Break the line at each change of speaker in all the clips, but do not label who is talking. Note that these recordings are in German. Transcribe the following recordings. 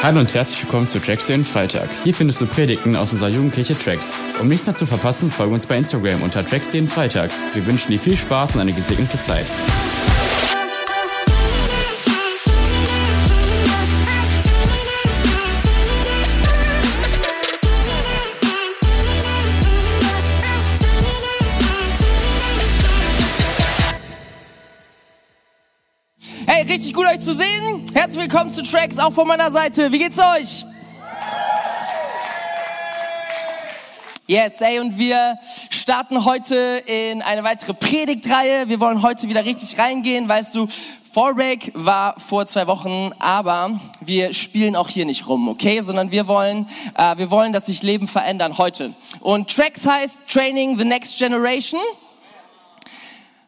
Hallo und herzlich willkommen zu Tracks den Freitag. Hier findest du Predigten aus unserer Jugendkirche Tracks. Um nichts mehr zu verpassen, folge uns bei Instagram unter Tracks jeden Freitag. Wir wünschen dir viel Spaß und eine gesegnete Zeit.
Hey, richtig gut euch zu sehen. Herzlich willkommen zu Tracks, auch von meiner Seite. Wie geht's euch? Yes, ey, und wir starten heute in eine weitere Predigtreihe. Wir wollen heute wieder richtig reingehen. Weißt du, Fallbreak war vor zwei Wochen, aber wir spielen auch hier nicht rum, okay? Sondern wir wollen, äh, wir wollen, dass sich Leben verändern heute. Und Tracks heißt Training the Next Generation.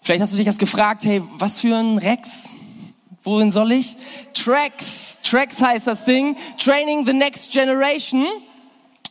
Vielleicht hast du dich jetzt gefragt, hey, was für ein Rex? Wohin soll ich? Tracks. Tracks heißt das Ding. Training the Next Generation.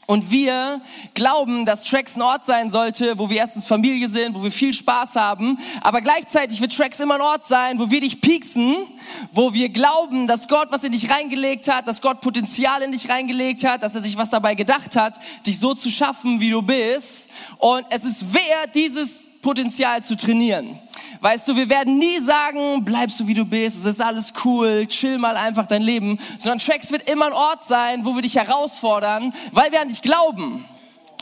Und wir glauben, dass Tracks ein Ort sein sollte, wo wir erstens Familie sind, wo wir viel Spaß haben. Aber gleichzeitig wird Tracks immer ein Ort sein, wo wir dich pieksen, wo wir glauben, dass Gott was in dich reingelegt hat, dass Gott Potenzial in dich reingelegt hat, dass er sich was dabei gedacht hat, dich so zu schaffen, wie du bist. Und es ist wert, dieses Potenzial zu trainieren. Weißt du, wir werden nie sagen, bleibst du wie du bist, es ist alles cool, chill mal einfach dein Leben, sondern Tracks wird immer ein Ort sein, wo wir dich herausfordern, weil wir an dich glauben.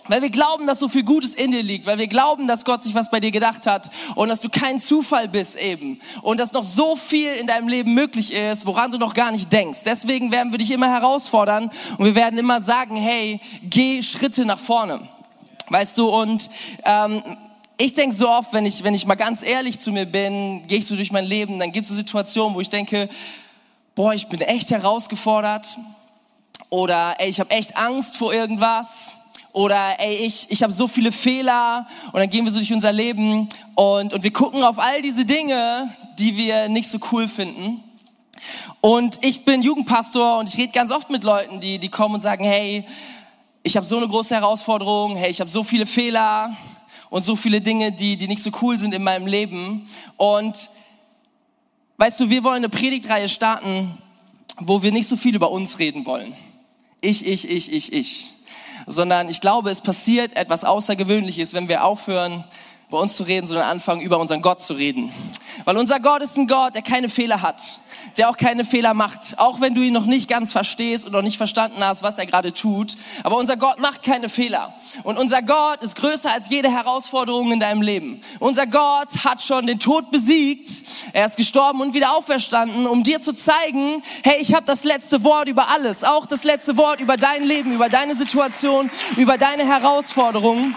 Weil wir glauben, dass so viel Gutes in dir liegt, weil wir glauben, dass Gott sich was bei dir gedacht hat und dass du kein Zufall bist eben und dass noch so viel in deinem Leben möglich ist, woran du noch gar nicht denkst. Deswegen werden wir dich immer herausfordern und wir werden immer sagen, hey, geh Schritte nach vorne. Weißt du, und ähm, ich denke so oft, wenn ich, wenn ich mal ganz ehrlich zu mir bin, gehe ich so durch mein Leben, dann gibt es so Situationen, wo ich denke, boah, ich bin echt herausgefordert oder ey, ich habe echt Angst vor irgendwas oder ey, ich, ich habe so viele Fehler und dann gehen wir so durch unser Leben und, und wir gucken auf all diese Dinge, die wir nicht so cool finden. Und ich bin Jugendpastor und ich rede ganz oft mit Leuten, die, die kommen und sagen, hey, ich habe so eine große Herausforderung, hey, ich habe so viele Fehler, und so viele Dinge, die, die nicht so cool sind in meinem Leben. Und weißt du, wir wollen eine Predigtreihe starten, wo wir nicht so viel über uns reden wollen. Ich, ich, ich, ich, ich. Sondern ich glaube, es passiert etwas Außergewöhnliches, wenn wir aufhören, bei uns zu reden, sondern anfangen, über unseren Gott zu reden. Weil unser Gott ist ein Gott, der keine Fehler hat der auch keine Fehler macht, auch wenn du ihn noch nicht ganz verstehst und noch nicht verstanden hast, was er gerade tut. Aber unser Gott macht keine Fehler. Und unser Gott ist größer als jede Herausforderung in deinem Leben. Unser Gott hat schon den Tod besiegt. Er ist gestorben und wieder auferstanden, um dir zu zeigen, hey, ich habe das letzte Wort über alles, auch das letzte Wort über dein Leben, über deine Situation, über deine Herausforderungen.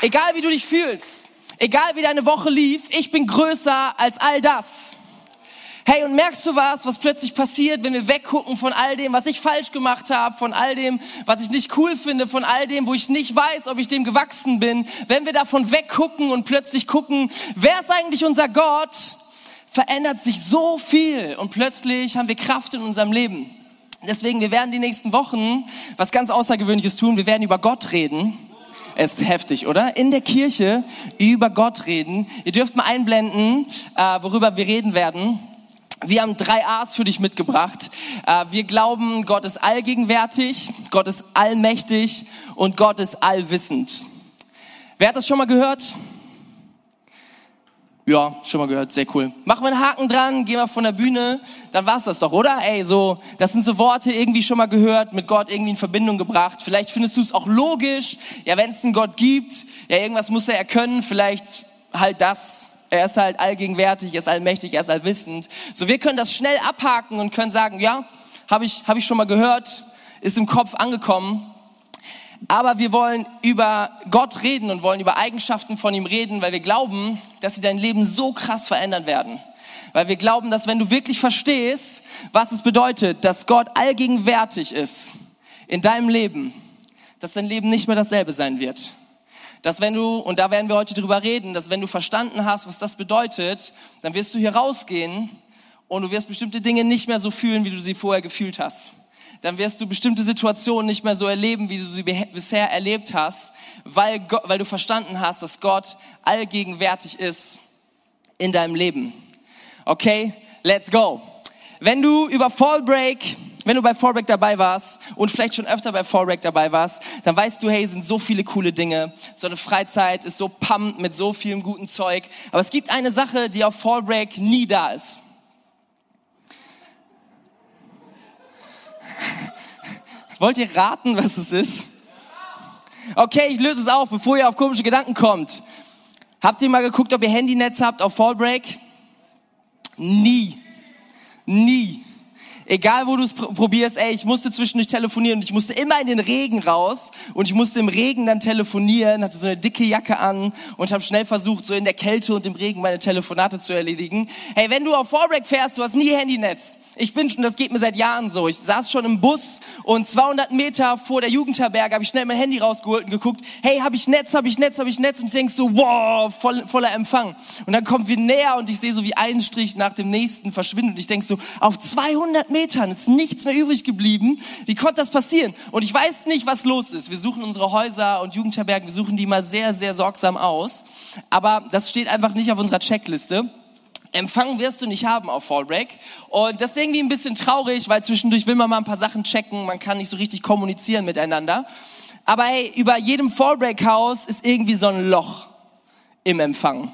Egal wie du dich fühlst, egal wie deine Woche lief, ich bin größer als all das. Hey, und merkst du was, was plötzlich passiert, wenn wir weggucken von all dem, was ich falsch gemacht habe, von all dem, was ich nicht cool finde, von all dem, wo ich nicht weiß, ob ich dem gewachsen bin, wenn wir davon weggucken und plötzlich gucken, wer ist eigentlich unser Gott, verändert sich so viel und plötzlich haben wir Kraft in unserem Leben. Deswegen, wir werden die nächsten Wochen was ganz Außergewöhnliches tun. Wir werden über Gott reden. Es ist heftig, oder? In der Kirche über Gott reden. Ihr dürft mal einblenden, äh, worüber wir reden werden. Wir haben drei A's für dich mitgebracht. Äh, wir glauben, Gott ist allgegenwärtig, Gott ist allmächtig und Gott ist allwissend. Wer hat das schon mal gehört? Ja, schon mal gehört, sehr cool. Machen wir einen Haken dran, gehen wir von der Bühne, dann war's das doch, oder? Ey, so, das sind so Worte irgendwie schon mal gehört, mit Gott irgendwie in Verbindung gebracht. Vielleicht findest du es auch logisch, ja, wenn es einen Gott gibt, ja, irgendwas muss er erkennen, vielleicht halt das, er ist halt allgegenwärtig, er ist allmächtig, er ist allwissend. So, wir können das schnell abhaken und können sagen, ja, habe ich, hab ich schon mal gehört, ist im Kopf angekommen. Aber wir wollen über Gott reden und wollen über Eigenschaften von ihm reden, weil wir glauben, dass sie dein Leben so krass verändern werden. Weil wir glauben, dass wenn du wirklich verstehst, was es bedeutet, dass Gott allgegenwärtig ist in deinem Leben, dass dein Leben nicht mehr dasselbe sein wird dass wenn du, und da werden wir heute drüber reden, dass wenn du verstanden hast, was das bedeutet, dann wirst du hier rausgehen und du wirst bestimmte Dinge nicht mehr so fühlen, wie du sie vorher gefühlt hast. Dann wirst du bestimmte Situationen nicht mehr so erleben, wie du sie bisher erlebt hast, weil, Gott, weil du verstanden hast, dass Gott allgegenwärtig ist in deinem Leben. Okay, let's go. Wenn du über Fallbreak wenn du bei Fallback dabei warst und vielleicht schon öfter bei Fallback dabei warst, dann weißt du, hey, sind so viele coole Dinge. So eine Freizeit ist so pumped mit so vielem guten Zeug. Aber es gibt eine Sache, die auf Fallback nie da ist. Wollt ihr raten, was es ist? Okay, ich löse es auf, bevor ihr auf komische Gedanken kommt. Habt ihr mal geguckt, ob ihr Handynetz habt auf Fallbreak? Nie. Nie. Egal, wo du es probierst, ey, ich musste zwischendurch telefonieren und ich musste immer in den Regen raus und ich musste im Regen dann telefonieren, hatte so eine dicke Jacke an und habe schnell versucht, so in der Kälte und im Regen meine Telefonate zu erledigen. Hey, wenn du auf Fallbreak fährst, du hast nie Handynetz. Ich bin schon, das geht mir seit Jahren so. Ich saß schon im Bus und 200 Meter vor der Jugendherberge habe ich schnell mein Handy rausgeholt und geguckt, hey, habe ich Netz, habe ich Netz, habe ich Netz und denkst so, wow, voll, voller Empfang. Und dann kommen wir näher und ich sehe so wie ein Strich nach dem nächsten verschwindet und ich denk so, auf 200 Metern ist nichts mehr übrig geblieben. Wie konnte das passieren? Und ich weiß nicht, was los ist. Wir suchen unsere Häuser und Jugendherbergen, wir suchen die mal sehr, sehr sorgsam aus. Aber das steht einfach nicht auf unserer Checkliste. Empfang wirst du nicht haben auf Fallbreak. Und das ist irgendwie ein bisschen traurig, weil zwischendurch will man mal ein paar Sachen checken, man kann nicht so richtig kommunizieren miteinander. Aber hey, über jedem Fallbreak-Haus ist irgendwie so ein Loch im Empfang.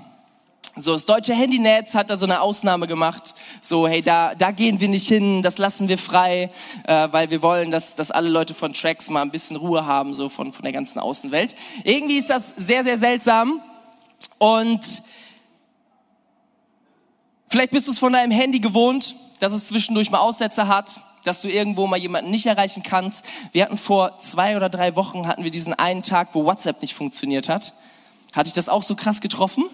So, das deutsche Handynetz hat da so eine Ausnahme gemacht. So, hey, da, da gehen wir nicht hin, das lassen wir frei, äh, weil wir wollen, dass, dass alle Leute von Tracks mal ein bisschen Ruhe haben, so von, von der ganzen Außenwelt. Irgendwie ist das sehr, sehr seltsam. Und Vielleicht bist du es von deinem Handy gewohnt, dass es zwischendurch mal Aussätze hat, dass du irgendwo mal jemanden nicht erreichen kannst. Wir hatten vor zwei oder drei Wochen hatten wir diesen einen Tag, wo WhatsApp nicht funktioniert hat. Hatte ich das auch so krass getroffen?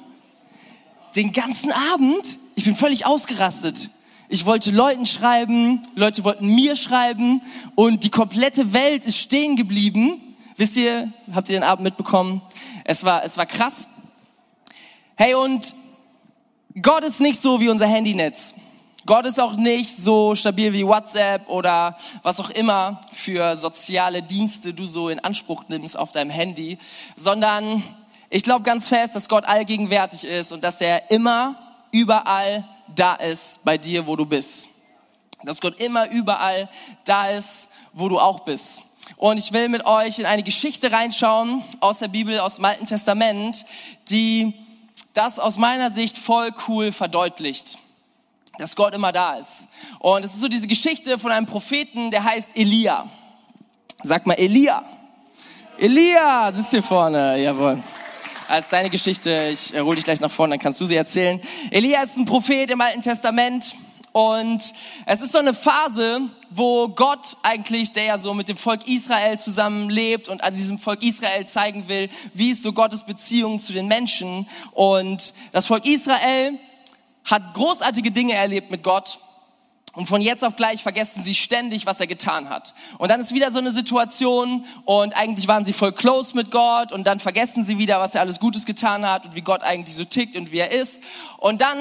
Den ganzen Abend, ich bin völlig ausgerastet. Ich wollte Leuten schreiben, Leute wollten mir schreiben und die komplette Welt ist stehen geblieben. Wisst ihr, habt ihr den Abend mitbekommen? Es war, es war krass. Hey, und Gott ist nicht so wie unser Handynetz. Gott ist auch nicht so stabil wie WhatsApp oder was auch immer für soziale Dienste du so in Anspruch nimmst auf deinem Handy, sondern ich glaube ganz fest, dass Gott allgegenwärtig ist und dass er immer, überall da ist bei dir, wo du bist. Dass Gott immer, überall da ist, wo du auch bist. Und ich will mit euch in eine Geschichte reinschauen aus der Bibel, aus dem Alten Testament, die das aus meiner Sicht voll cool verdeutlicht, dass Gott immer da ist. Und es ist so diese Geschichte von einem Propheten, der heißt Elia. Sag mal Elia. Elia sitzt hier vorne, jawohl. Als deine Geschichte, ich hole dich gleich nach vorne, dann kannst du sie erzählen. Elia ist ein Prophet im Alten Testament und es ist so eine Phase, wo Gott eigentlich, der ja so mit dem Volk Israel zusammenlebt und an diesem Volk Israel zeigen will, wie ist so Gottes Beziehung zu den Menschen. Und das Volk Israel hat großartige Dinge erlebt mit Gott. Und von jetzt auf gleich vergessen sie ständig, was er getan hat. Und dann ist wieder so eine Situation und eigentlich waren sie voll close mit Gott und dann vergessen sie wieder, was er alles Gutes getan hat und wie Gott eigentlich so tickt und wie er ist. Und dann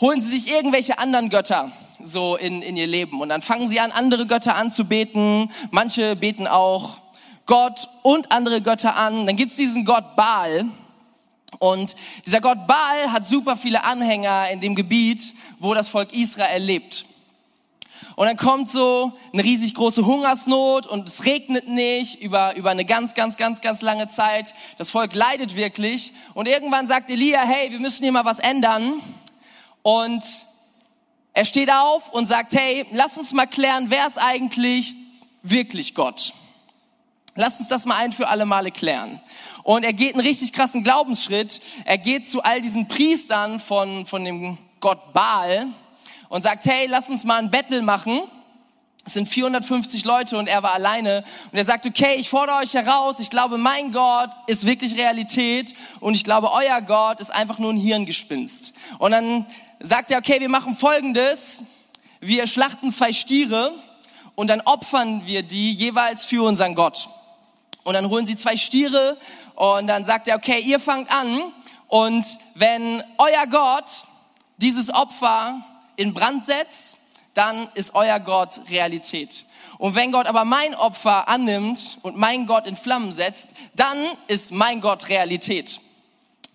holen sie sich irgendwelche anderen Götter so in, in ihr Leben. Und dann fangen sie an, andere Götter anzubeten. Manche beten auch Gott und andere Götter an. Dann gibt's diesen Gott Baal. Und dieser Gott Baal hat super viele Anhänger in dem Gebiet, wo das Volk Israel lebt. Und dann kommt so eine riesig große Hungersnot und es regnet nicht über, über eine ganz, ganz, ganz, ganz lange Zeit. Das Volk leidet wirklich. Und irgendwann sagt Elia, hey, wir müssen hier mal was ändern. Und er steht auf und sagt, hey, lass uns mal klären, wer ist eigentlich wirklich Gott? Lass uns das mal ein für alle Male klären. Und er geht einen richtig krassen Glaubensschritt. Er geht zu all diesen Priestern von, von dem Gott Baal und sagt, hey, lass uns mal ein Battle machen. Es sind 450 Leute und er war alleine. Und er sagt, okay, ich fordere euch heraus. Ich glaube, mein Gott ist wirklich Realität. Und ich glaube, euer Gott ist einfach nur ein Hirngespinst. Und dann sagt er, okay, wir machen Folgendes. Wir schlachten zwei Stiere und dann opfern wir die jeweils für unseren Gott. Und dann holen sie zwei Stiere und dann sagt er, okay, ihr fangt an und wenn euer Gott dieses Opfer in Brand setzt, dann ist euer Gott Realität. Und wenn Gott aber mein Opfer annimmt und mein Gott in Flammen setzt, dann ist mein Gott Realität.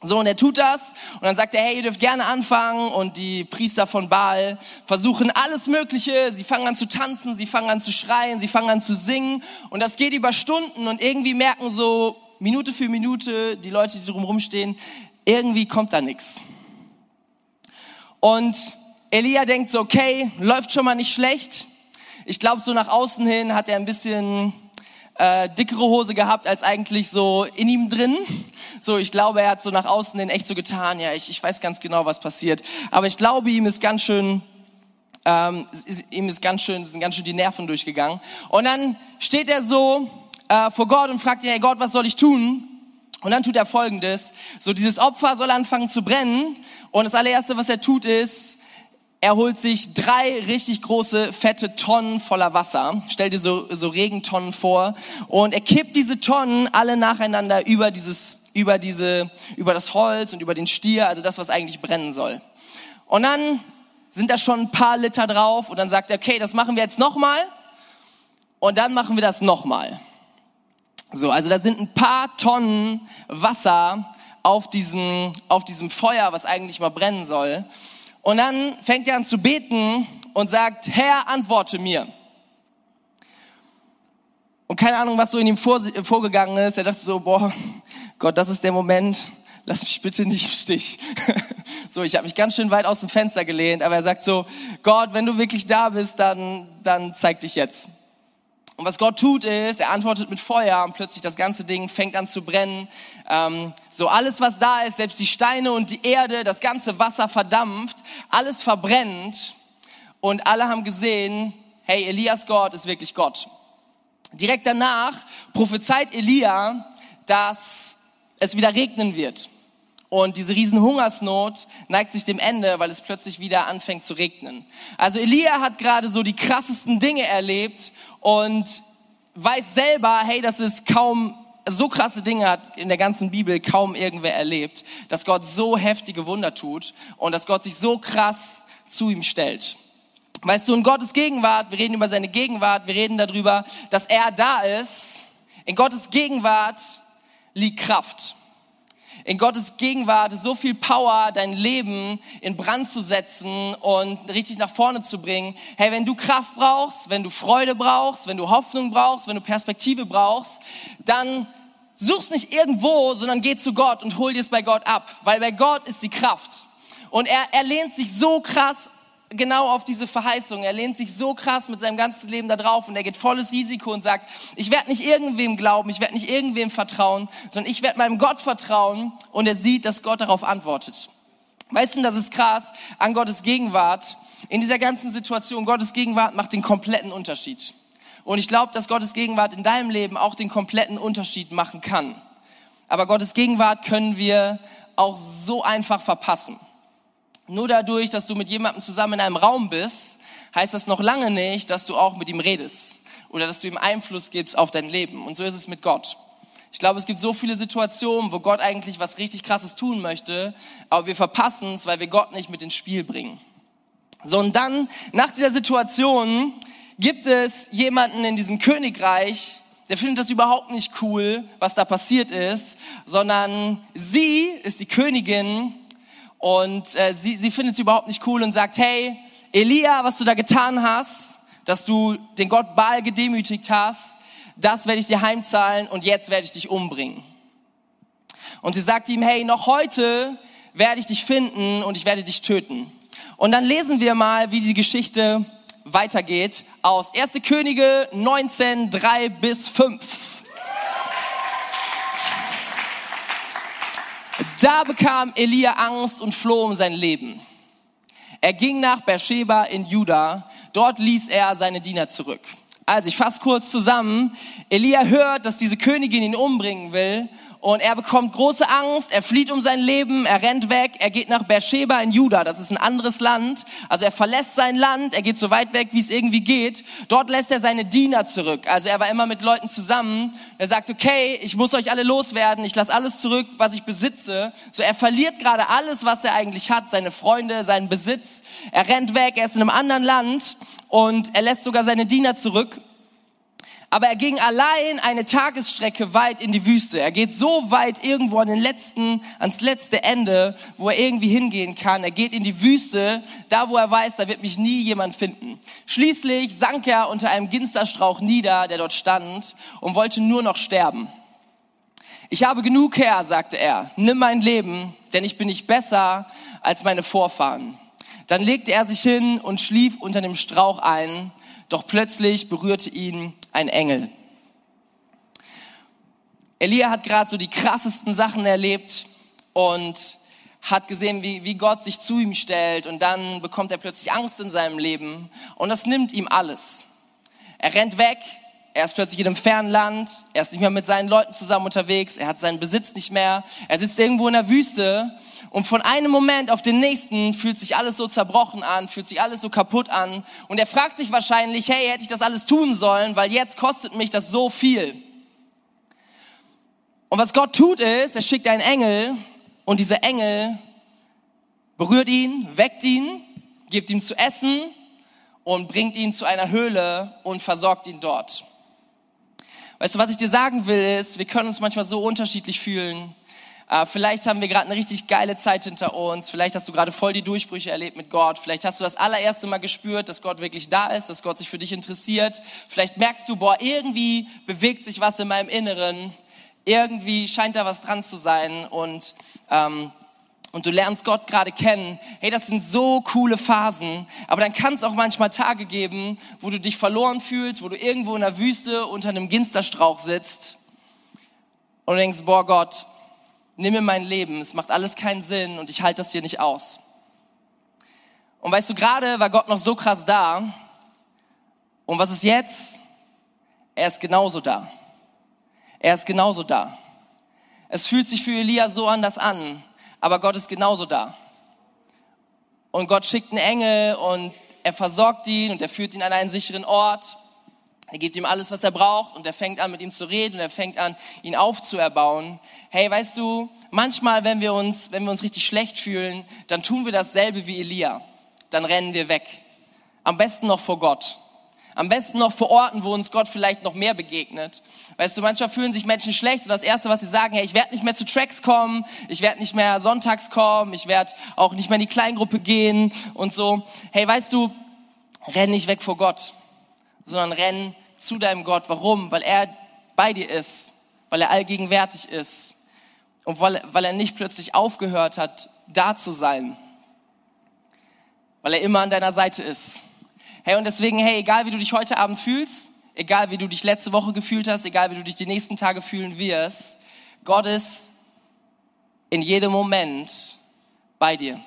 So, und er tut das und dann sagt er, hey, ihr dürft gerne anfangen und die Priester von Baal versuchen alles Mögliche. Sie fangen an zu tanzen, sie fangen an zu schreien, sie fangen an zu singen und das geht über Stunden und irgendwie merken so Minute für Minute die Leute, die drumherum stehen, irgendwie kommt da nichts. Und Elia denkt so, okay, läuft schon mal nicht schlecht. Ich glaube, so nach außen hin hat er ein bisschen äh, dickere Hose gehabt als eigentlich so in ihm drin. So, ich glaube, er hat so nach außen hin echt so getan, ja, ich, ich weiß ganz genau, was passiert. Aber ich glaube, ihm ist ganz schön, ähm, ist, ihm ist ganz schön, sind ganz schön die Nerven durchgegangen. Und dann steht er so äh, vor Gott und fragt, hey Gott, was soll ich tun? Und dann tut er Folgendes. So, dieses Opfer soll anfangen zu brennen. Und das allererste, was er tut, ist, er holt sich drei richtig große, fette Tonnen voller Wasser. Stell dir so, so Regentonnen vor. Und er kippt diese Tonnen alle nacheinander über dieses, über diese, über das Holz und über den Stier, also das, was eigentlich brennen soll. Und dann sind da schon ein paar Liter drauf und dann sagt er, okay, das machen wir jetzt nochmal. Und dann machen wir das nochmal. So, also da sind ein paar Tonnen Wasser auf diesem, auf diesem Feuer, was eigentlich mal brennen soll. Und dann fängt er an zu beten und sagt, Herr, antworte mir. Und keine Ahnung, was so in ihm vor, vorgegangen ist. Er dachte so, boah, Gott, das ist der Moment, lass mich bitte nicht im Stich. so, ich habe mich ganz schön weit aus dem Fenster gelehnt, aber er sagt so, Gott, wenn du wirklich da bist, dann, dann zeig dich jetzt. Und was Gott tut ist, er antwortet mit Feuer und plötzlich das ganze Ding fängt an zu brennen. Ähm, so alles, was da ist, selbst die Steine und die Erde, das ganze Wasser verdampft, alles verbrennt. Und alle haben gesehen, hey, Elias Gott ist wirklich Gott. Direkt danach prophezeit Elia, dass es wieder regnen wird. Und diese riesen Hungersnot neigt sich dem Ende, weil es plötzlich wieder anfängt zu regnen. Also Elia hat gerade so die krassesten Dinge erlebt und weiß selber, hey, das ist kaum so krasse Dinge hat in der ganzen Bibel kaum irgendwer erlebt, dass Gott so heftige Wunder tut und dass Gott sich so krass zu ihm stellt. Weißt du, in Gottes Gegenwart, wir reden über seine Gegenwart, wir reden darüber, dass er da ist. In Gottes Gegenwart liegt Kraft in Gottes Gegenwart so viel Power, dein Leben in Brand zu setzen und richtig nach vorne zu bringen. Hey, wenn du Kraft brauchst, wenn du Freude brauchst, wenn du Hoffnung brauchst, wenn du Perspektive brauchst, dann such's nicht irgendwo, sondern geh zu Gott und hol dir es bei Gott ab, weil bei Gott ist die Kraft. Und er, er lehnt sich so krass genau auf diese Verheißung. Er lehnt sich so krass mit seinem ganzen Leben da drauf und er geht volles Risiko und sagt, ich werde nicht irgendwem glauben, ich werde nicht irgendwem vertrauen, sondern ich werde meinem Gott vertrauen und er sieht, dass Gott darauf antwortet. Weißt du, das ist krass an Gottes Gegenwart. In dieser ganzen Situation, Gottes Gegenwart macht den kompletten Unterschied. Und ich glaube, dass Gottes Gegenwart in deinem Leben auch den kompletten Unterschied machen kann. Aber Gottes Gegenwart können wir auch so einfach verpassen. Nur dadurch, dass du mit jemandem zusammen in einem Raum bist, heißt das noch lange nicht, dass du auch mit ihm redest oder dass du ihm Einfluss gibst auf dein Leben. Und so ist es mit Gott. Ich glaube, es gibt so viele Situationen, wo Gott eigentlich was richtig Krasses tun möchte, aber wir verpassen es, weil wir Gott nicht mit ins Spiel bringen. So, und dann, nach dieser Situation, gibt es jemanden in diesem Königreich, der findet das überhaupt nicht cool, was da passiert ist, sondern sie ist die Königin und äh, sie, sie findet es überhaupt nicht cool und sagt, hey, Elia, was du da getan hast, dass du den Gott Baal gedemütigt hast, das werde ich dir heimzahlen und jetzt werde ich dich umbringen. Und sie sagt ihm, hey, noch heute werde ich dich finden und ich werde dich töten. Und dann lesen wir mal, wie die Geschichte weitergeht aus 1. Könige 19, 3 bis 5. Da bekam Elia Angst und floh um sein Leben. Er ging nach Beersheba in Juda. Dort ließ er seine Diener zurück. Also ich fasse kurz zusammen. Elia hört, dass diese Königin ihn umbringen will und er bekommt große Angst, er flieht um sein Leben, er rennt weg, er geht nach Beersheba in Juda, das ist ein anderes Land. Also er verlässt sein Land, er geht so weit weg, wie es irgendwie geht. Dort lässt er seine Diener zurück. Also er war immer mit Leuten zusammen. Er sagt, okay, ich muss euch alle loswerden, ich lasse alles zurück, was ich besitze. So er verliert gerade alles, was er eigentlich hat, seine Freunde, seinen Besitz. Er rennt weg, er ist in einem anderen Land und er lässt sogar seine Diener zurück. Aber er ging allein eine Tagesstrecke weit in die Wüste. Er geht so weit irgendwo an den letzten, ans letzte Ende, wo er irgendwie hingehen kann. Er geht in die Wüste, da wo er weiß, da wird mich nie jemand finden. Schließlich sank er unter einem Ginsterstrauch nieder, der dort stand und wollte nur noch sterben. Ich habe genug her, sagte er. Nimm mein Leben, denn ich bin nicht besser als meine Vorfahren. Dann legte er sich hin und schlief unter dem Strauch ein, doch plötzlich berührte ihn ein Engel. Elia hat gerade so die krassesten Sachen erlebt und hat gesehen, wie, wie Gott sich zu ihm stellt und dann bekommt er plötzlich Angst in seinem Leben und das nimmt ihm alles. Er rennt weg, er ist plötzlich in einem fernen Land, er ist nicht mehr mit seinen Leuten zusammen unterwegs, er hat seinen Besitz nicht mehr, er sitzt irgendwo in der Wüste und von einem Moment auf den nächsten fühlt sich alles so zerbrochen an, fühlt sich alles so kaputt an und er fragt sich wahrscheinlich, hey, hätte ich das alles tun sollen, weil jetzt kostet mich das so viel. Und was Gott tut ist, er schickt einen Engel und dieser Engel berührt ihn, weckt ihn, gibt ihm zu essen und bringt ihn zu einer Höhle und versorgt ihn dort. Weißt du, was ich dir sagen will, ist, wir können uns manchmal so unterschiedlich fühlen. Äh, vielleicht haben wir gerade eine richtig geile Zeit hinter uns. Vielleicht hast du gerade voll die Durchbrüche erlebt mit Gott. Vielleicht hast du das allererste Mal gespürt, dass Gott wirklich da ist, dass Gott sich für dich interessiert. Vielleicht merkst du, boah, irgendwie bewegt sich was in meinem Inneren. Irgendwie scheint da was dran zu sein. Und ähm, und du lernst Gott gerade kennen, hey, das sind so coole Phasen, aber dann kann es auch manchmal Tage geben, wo du dich verloren fühlst, wo du irgendwo in der Wüste unter einem Ginsterstrauch sitzt und denkst, boah Gott, nimm mir mein Leben, es macht alles keinen Sinn und ich halte das hier nicht aus. Und weißt du, gerade war Gott noch so krass da und was ist jetzt? Er ist genauso da. Er ist genauso da. Es fühlt sich für Elia so anders an aber Gott ist genauso da. Und Gott schickt einen Engel und er versorgt ihn und er führt ihn an einen sicheren Ort. Er gibt ihm alles, was er braucht und er fängt an, mit ihm zu reden und er fängt an, ihn aufzuerbauen. Hey, weißt du, manchmal, wenn wir uns, wenn wir uns richtig schlecht fühlen, dann tun wir dasselbe wie Elia. Dann rennen wir weg. Am besten noch vor Gott. Am besten noch vor Orten, wo uns Gott vielleicht noch mehr begegnet. Weißt du, manchmal fühlen sich Menschen schlecht und das Erste, was sie sagen, hey, ich werde nicht mehr zu Tracks kommen, ich werde nicht mehr sonntags kommen, ich werde auch nicht mehr in die Kleingruppe gehen und so. Hey, weißt du, renn nicht weg vor Gott, sondern renn zu deinem Gott. Warum? Weil er bei dir ist, weil er allgegenwärtig ist und weil, weil er nicht plötzlich aufgehört hat, da zu sein, weil er immer an deiner Seite ist. Hey, und deswegen, hey, egal wie du dich heute Abend fühlst, egal wie du dich letzte Woche gefühlt hast, egal wie du dich die nächsten Tage fühlen wirst, Gott ist in jedem Moment bei dir.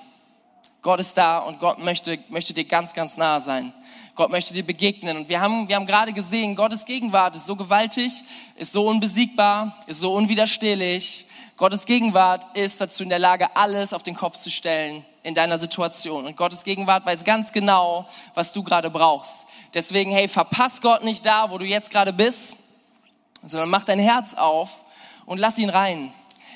Gott ist da und Gott möchte, möchte dir ganz, ganz nahe sein. Gott möchte dir begegnen. Und wir haben, wir haben gerade gesehen, Gottes Gegenwart ist so gewaltig, ist so unbesiegbar, ist so unwiderstehlich. Gottes Gegenwart ist dazu in der Lage, alles auf den Kopf zu stellen in deiner Situation. Und Gottes Gegenwart weiß ganz genau, was du gerade brauchst. Deswegen, hey, verpass Gott nicht da, wo du jetzt gerade bist, sondern mach dein Herz auf und lass ihn rein.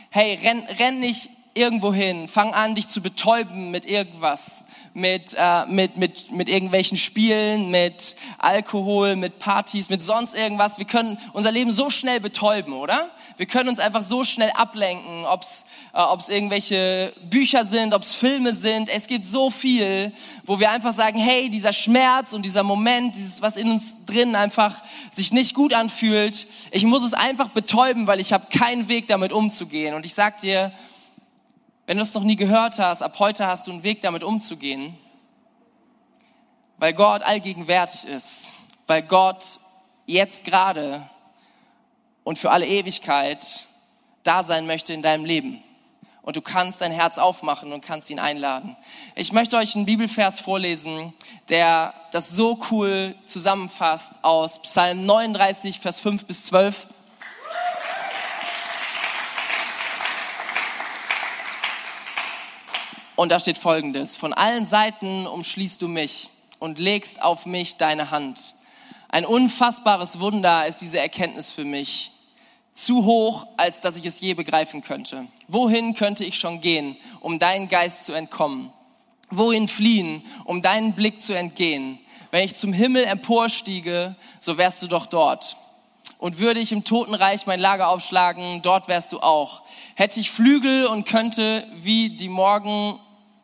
Hey, renn, renn nicht irgendwo hin, fang an, dich zu betäuben mit irgendwas, mit, äh, mit, mit, mit irgendwelchen Spielen, mit Alkohol, mit Partys, mit sonst irgendwas. Wir können unser Leben so schnell betäuben, oder? Wir können uns einfach so schnell ablenken, ob es äh, ob's irgendwelche Bücher sind, ob es Filme sind. Es gibt so viel, wo wir einfach sagen, hey, dieser Schmerz und dieser Moment, dieses, was in uns drin einfach sich nicht gut anfühlt, ich muss es einfach betäuben, weil ich habe keinen Weg damit umzugehen. Und ich sag dir, wenn du es noch nie gehört hast, ab heute hast du einen Weg damit umzugehen, weil Gott allgegenwärtig ist, weil Gott jetzt gerade und für alle Ewigkeit da sein möchte in deinem Leben. Und du kannst dein Herz aufmachen und kannst ihn einladen. Ich möchte euch einen Bibelvers vorlesen, der das so cool zusammenfasst aus Psalm 39, Vers 5 bis 12. Und da steht folgendes, von allen Seiten umschließt du mich und legst auf mich deine Hand. Ein unfassbares Wunder ist diese Erkenntnis für mich. Zu hoch, als dass ich es je begreifen könnte. Wohin könnte ich schon gehen, um deinen Geist zu entkommen? Wohin fliehen, um deinen Blick zu entgehen? Wenn ich zum Himmel emporstiege, so wärst du doch dort. und würde ich im Totenreich mein Lager aufschlagen, dort wärst du auch. Hätte ich Flügel und könnte wie die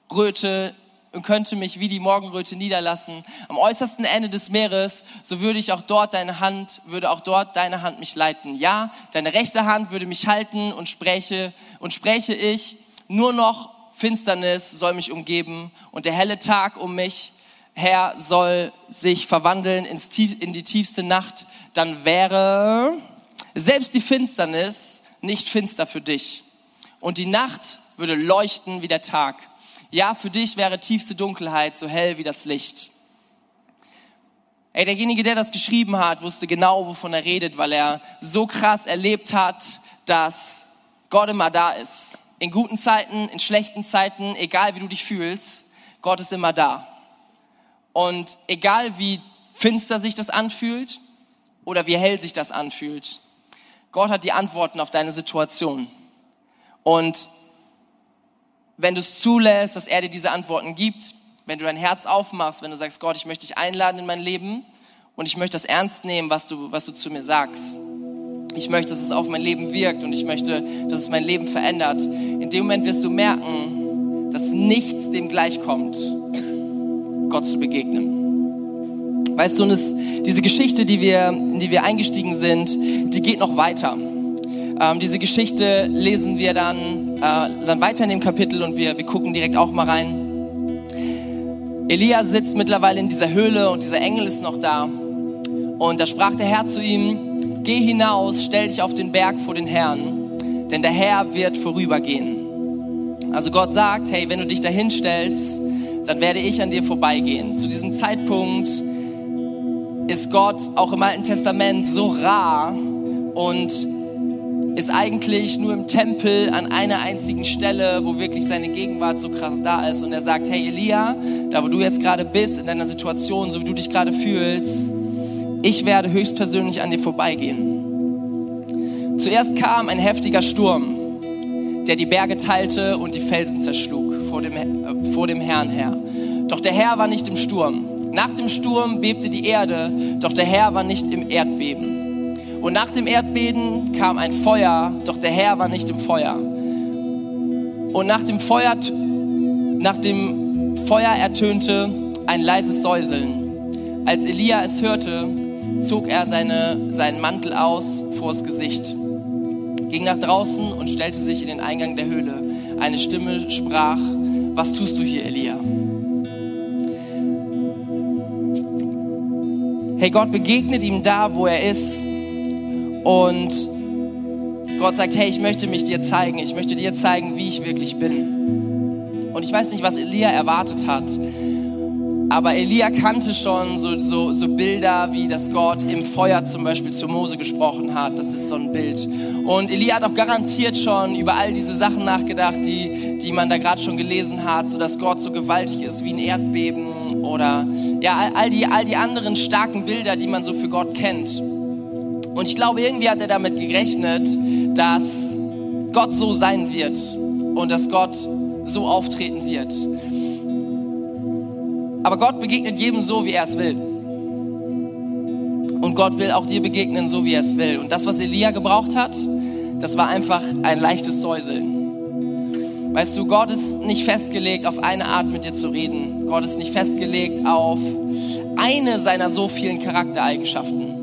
Morgenröte und könnte mich wie die Morgenröte niederlassen am äußersten Ende des Meeres, so würde ich auch dort deine Hand, würde auch dort deine Hand mich leiten. Ja, deine rechte Hand würde mich halten und spräche und spräche ich, nur noch Finsternis soll mich umgeben und der helle Tag um mich her soll sich verwandeln ins tief, in die tiefste Nacht, dann wäre selbst die Finsternis nicht finster für dich. Und die Nacht würde leuchten wie der Tag. Ja, für dich wäre tiefste Dunkelheit so hell wie das Licht. Ey, derjenige, der das geschrieben hat, wusste genau, wovon er redet, weil er so krass erlebt hat, dass Gott immer da ist. In guten Zeiten, in schlechten Zeiten, egal wie du dich fühlst, Gott ist immer da. Und egal wie finster sich das anfühlt oder wie hell sich das anfühlt, Gott hat die Antworten auf deine Situation. Und wenn du es zulässt, dass er dir diese Antworten gibt, wenn du dein Herz aufmachst, wenn du sagst, Gott, ich möchte dich einladen in mein Leben und ich möchte das ernst nehmen, was du, was du zu mir sagst. Ich möchte, dass es auf mein Leben wirkt und ich möchte, dass es mein Leben verändert. In dem Moment wirst du merken, dass nichts dem gleichkommt, Gott zu begegnen. Weißt du, und es, diese Geschichte, die wir, in die wir eingestiegen sind, die geht noch weiter. Ähm, diese Geschichte lesen wir dann, äh, dann weiter in dem Kapitel und wir, wir gucken direkt auch mal rein. Elia sitzt mittlerweile in dieser Höhle und dieser Engel ist noch da. Und da sprach der Herr zu ihm, geh hinaus, stell dich auf den Berg vor den Herrn, denn der Herr wird vorübergehen. Also Gott sagt, hey, wenn du dich dahin stellst, dann werde ich an dir vorbeigehen. Zu diesem Zeitpunkt ist Gott auch im Alten Testament so rar und ist eigentlich nur im Tempel an einer einzigen Stelle, wo wirklich seine Gegenwart so krass da ist. Und er sagt, hey Elia, da wo du jetzt gerade bist, in deiner Situation, so wie du dich gerade fühlst, ich werde höchstpersönlich an dir vorbeigehen. Zuerst kam ein heftiger Sturm, der die Berge teilte und die Felsen zerschlug vor dem, äh, vor dem Herrn her. Doch der Herr war nicht im Sturm. Nach dem Sturm bebte die Erde, doch der Herr war nicht im Erdbeben. Und nach dem Erdbeben kam ein Feuer, doch der Herr war nicht im Feuer. Und nach dem Feuer, nach dem Feuer ertönte ein leises Säuseln. Als Elia es hörte, zog er seine, seinen Mantel aus vors Gesicht, ging nach draußen und stellte sich in den Eingang der Höhle. Eine Stimme sprach, was tust du hier, Elia? Hey, Gott begegnet ihm da, wo er ist und Gott sagt, hey, ich möchte mich dir zeigen. Ich möchte dir zeigen, wie ich wirklich bin. Und ich weiß nicht, was Elia erwartet hat. Aber Elia kannte schon so, so, so Bilder, wie das Gott im Feuer zum Beispiel zu Mose gesprochen hat. Das ist so ein Bild. Und Elia hat auch garantiert schon über all diese Sachen nachgedacht, die, die man da gerade schon gelesen hat, so dass Gott so gewaltig ist wie ein Erdbeben oder ja, all die, all die anderen starken Bilder, die man so für Gott kennt. Und ich glaube, irgendwie hat er damit gerechnet, dass Gott so sein wird und dass Gott so auftreten wird. Aber Gott begegnet jedem so, wie er es will. Und Gott will auch dir begegnen, so wie er es will. Und das, was Elia gebraucht hat, das war einfach ein leichtes Säuseln. Weißt du, Gott ist nicht festgelegt, auf eine Art mit dir zu reden. Gott ist nicht festgelegt auf eine seiner so vielen Charaktereigenschaften.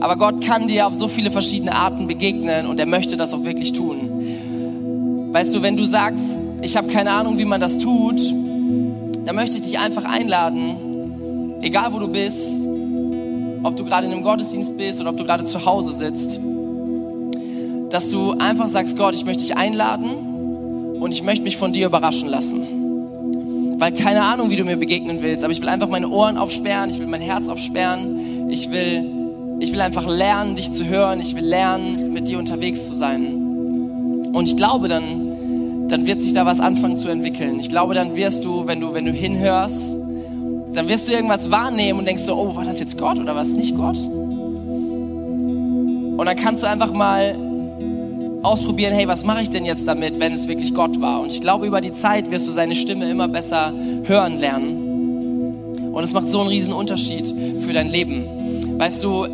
Aber Gott kann dir auf so viele verschiedene Arten begegnen und er möchte das auch wirklich tun. Weißt du, wenn du sagst, ich habe keine Ahnung, wie man das tut, dann möchte ich dich einfach einladen, egal wo du bist, ob du gerade in einem Gottesdienst bist oder ob du gerade zu Hause sitzt, dass du einfach sagst, Gott, ich möchte dich einladen und ich möchte mich von dir überraschen lassen. Weil keine Ahnung, wie du mir begegnen willst, aber ich will einfach meine Ohren aufsperren, ich will mein Herz aufsperren, ich will ich will einfach lernen, dich zu hören. Ich will lernen, mit dir unterwegs zu sein. Und ich glaube, dann, dann wird sich da was anfangen zu entwickeln. Ich glaube, dann wirst du, wenn du, wenn du hinhörst, dann wirst du irgendwas wahrnehmen und denkst so, oh, war das jetzt Gott oder was nicht Gott? Und dann kannst du einfach mal ausprobieren, hey, was mache ich denn jetzt damit, wenn es wirklich Gott war? Und ich glaube, über die Zeit wirst du seine Stimme immer besser hören lernen. Und es macht so einen riesen Unterschied für dein Leben. Weißt du,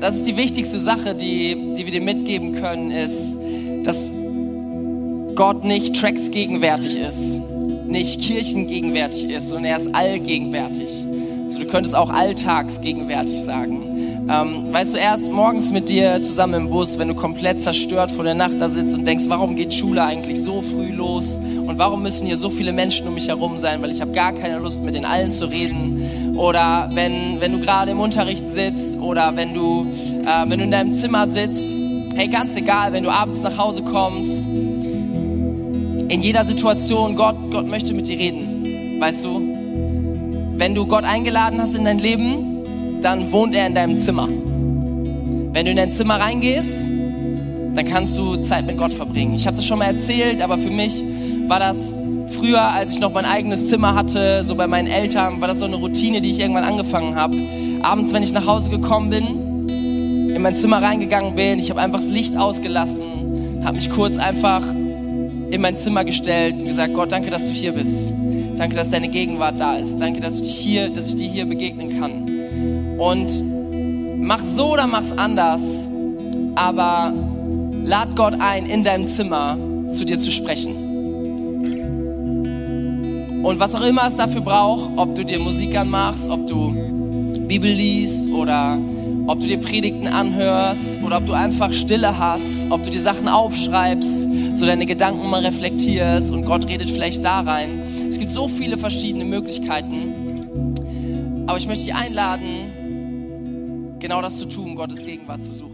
das ist die wichtigste Sache, die, die wir dir mitgeben können, ist, dass Gott nicht Tracks gegenwärtig ist, nicht Kirchen gegenwärtig ist, sondern er ist allgegenwärtig. Also du könntest auch alltagsgegenwärtig sagen. Ähm, weißt du, erst morgens mit dir zusammen im Bus, wenn du komplett zerstört vor der Nacht da sitzt und denkst, warum geht Schule eigentlich so früh los und warum müssen hier so viele Menschen um mich herum sein, weil ich habe gar keine Lust, mit den allen zu reden. Oder wenn, wenn du gerade im Unterricht sitzt oder wenn du, äh, wenn du in deinem Zimmer sitzt, hey, ganz egal, wenn du abends nach Hause kommst, in jeder Situation, Gott, Gott möchte mit dir reden, weißt du? Wenn du Gott eingeladen hast in dein Leben, dann wohnt er in deinem Zimmer. Wenn du in dein Zimmer reingehst, dann kannst du Zeit mit Gott verbringen. Ich habe das schon mal erzählt, aber für mich war das früher, als ich noch mein eigenes Zimmer hatte, so bei meinen Eltern, war das so eine Routine, die ich irgendwann angefangen habe. Abends, wenn ich nach Hause gekommen bin, in mein Zimmer reingegangen bin, ich habe einfach das Licht ausgelassen, habe mich kurz einfach in mein Zimmer gestellt und gesagt, Gott, danke, dass du hier bist. Danke, dass deine Gegenwart da ist. Danke, dass ich dich hier, dass ich dir hier begegnen kann. Und mach so oder mach's anders, aber lad Gott ein, in deinem Zimmer zu dir zu sprechen. Und was auch immer es dafür braucht, ob du dir Musik anmachst, ob du Bibel liest oder ob du dir Predigten anhörst oder ob du einfach Stille hast, ob du dir Sachen aufschreibst, so deine Gedanken mal reflektierst und Gott redet vielleicht da rein. Es gibt so viele verschiedene Möglichkeiten. Aber ich möchte dich einladen, genau das zu tun, Gottes Gegenwart zu suchen.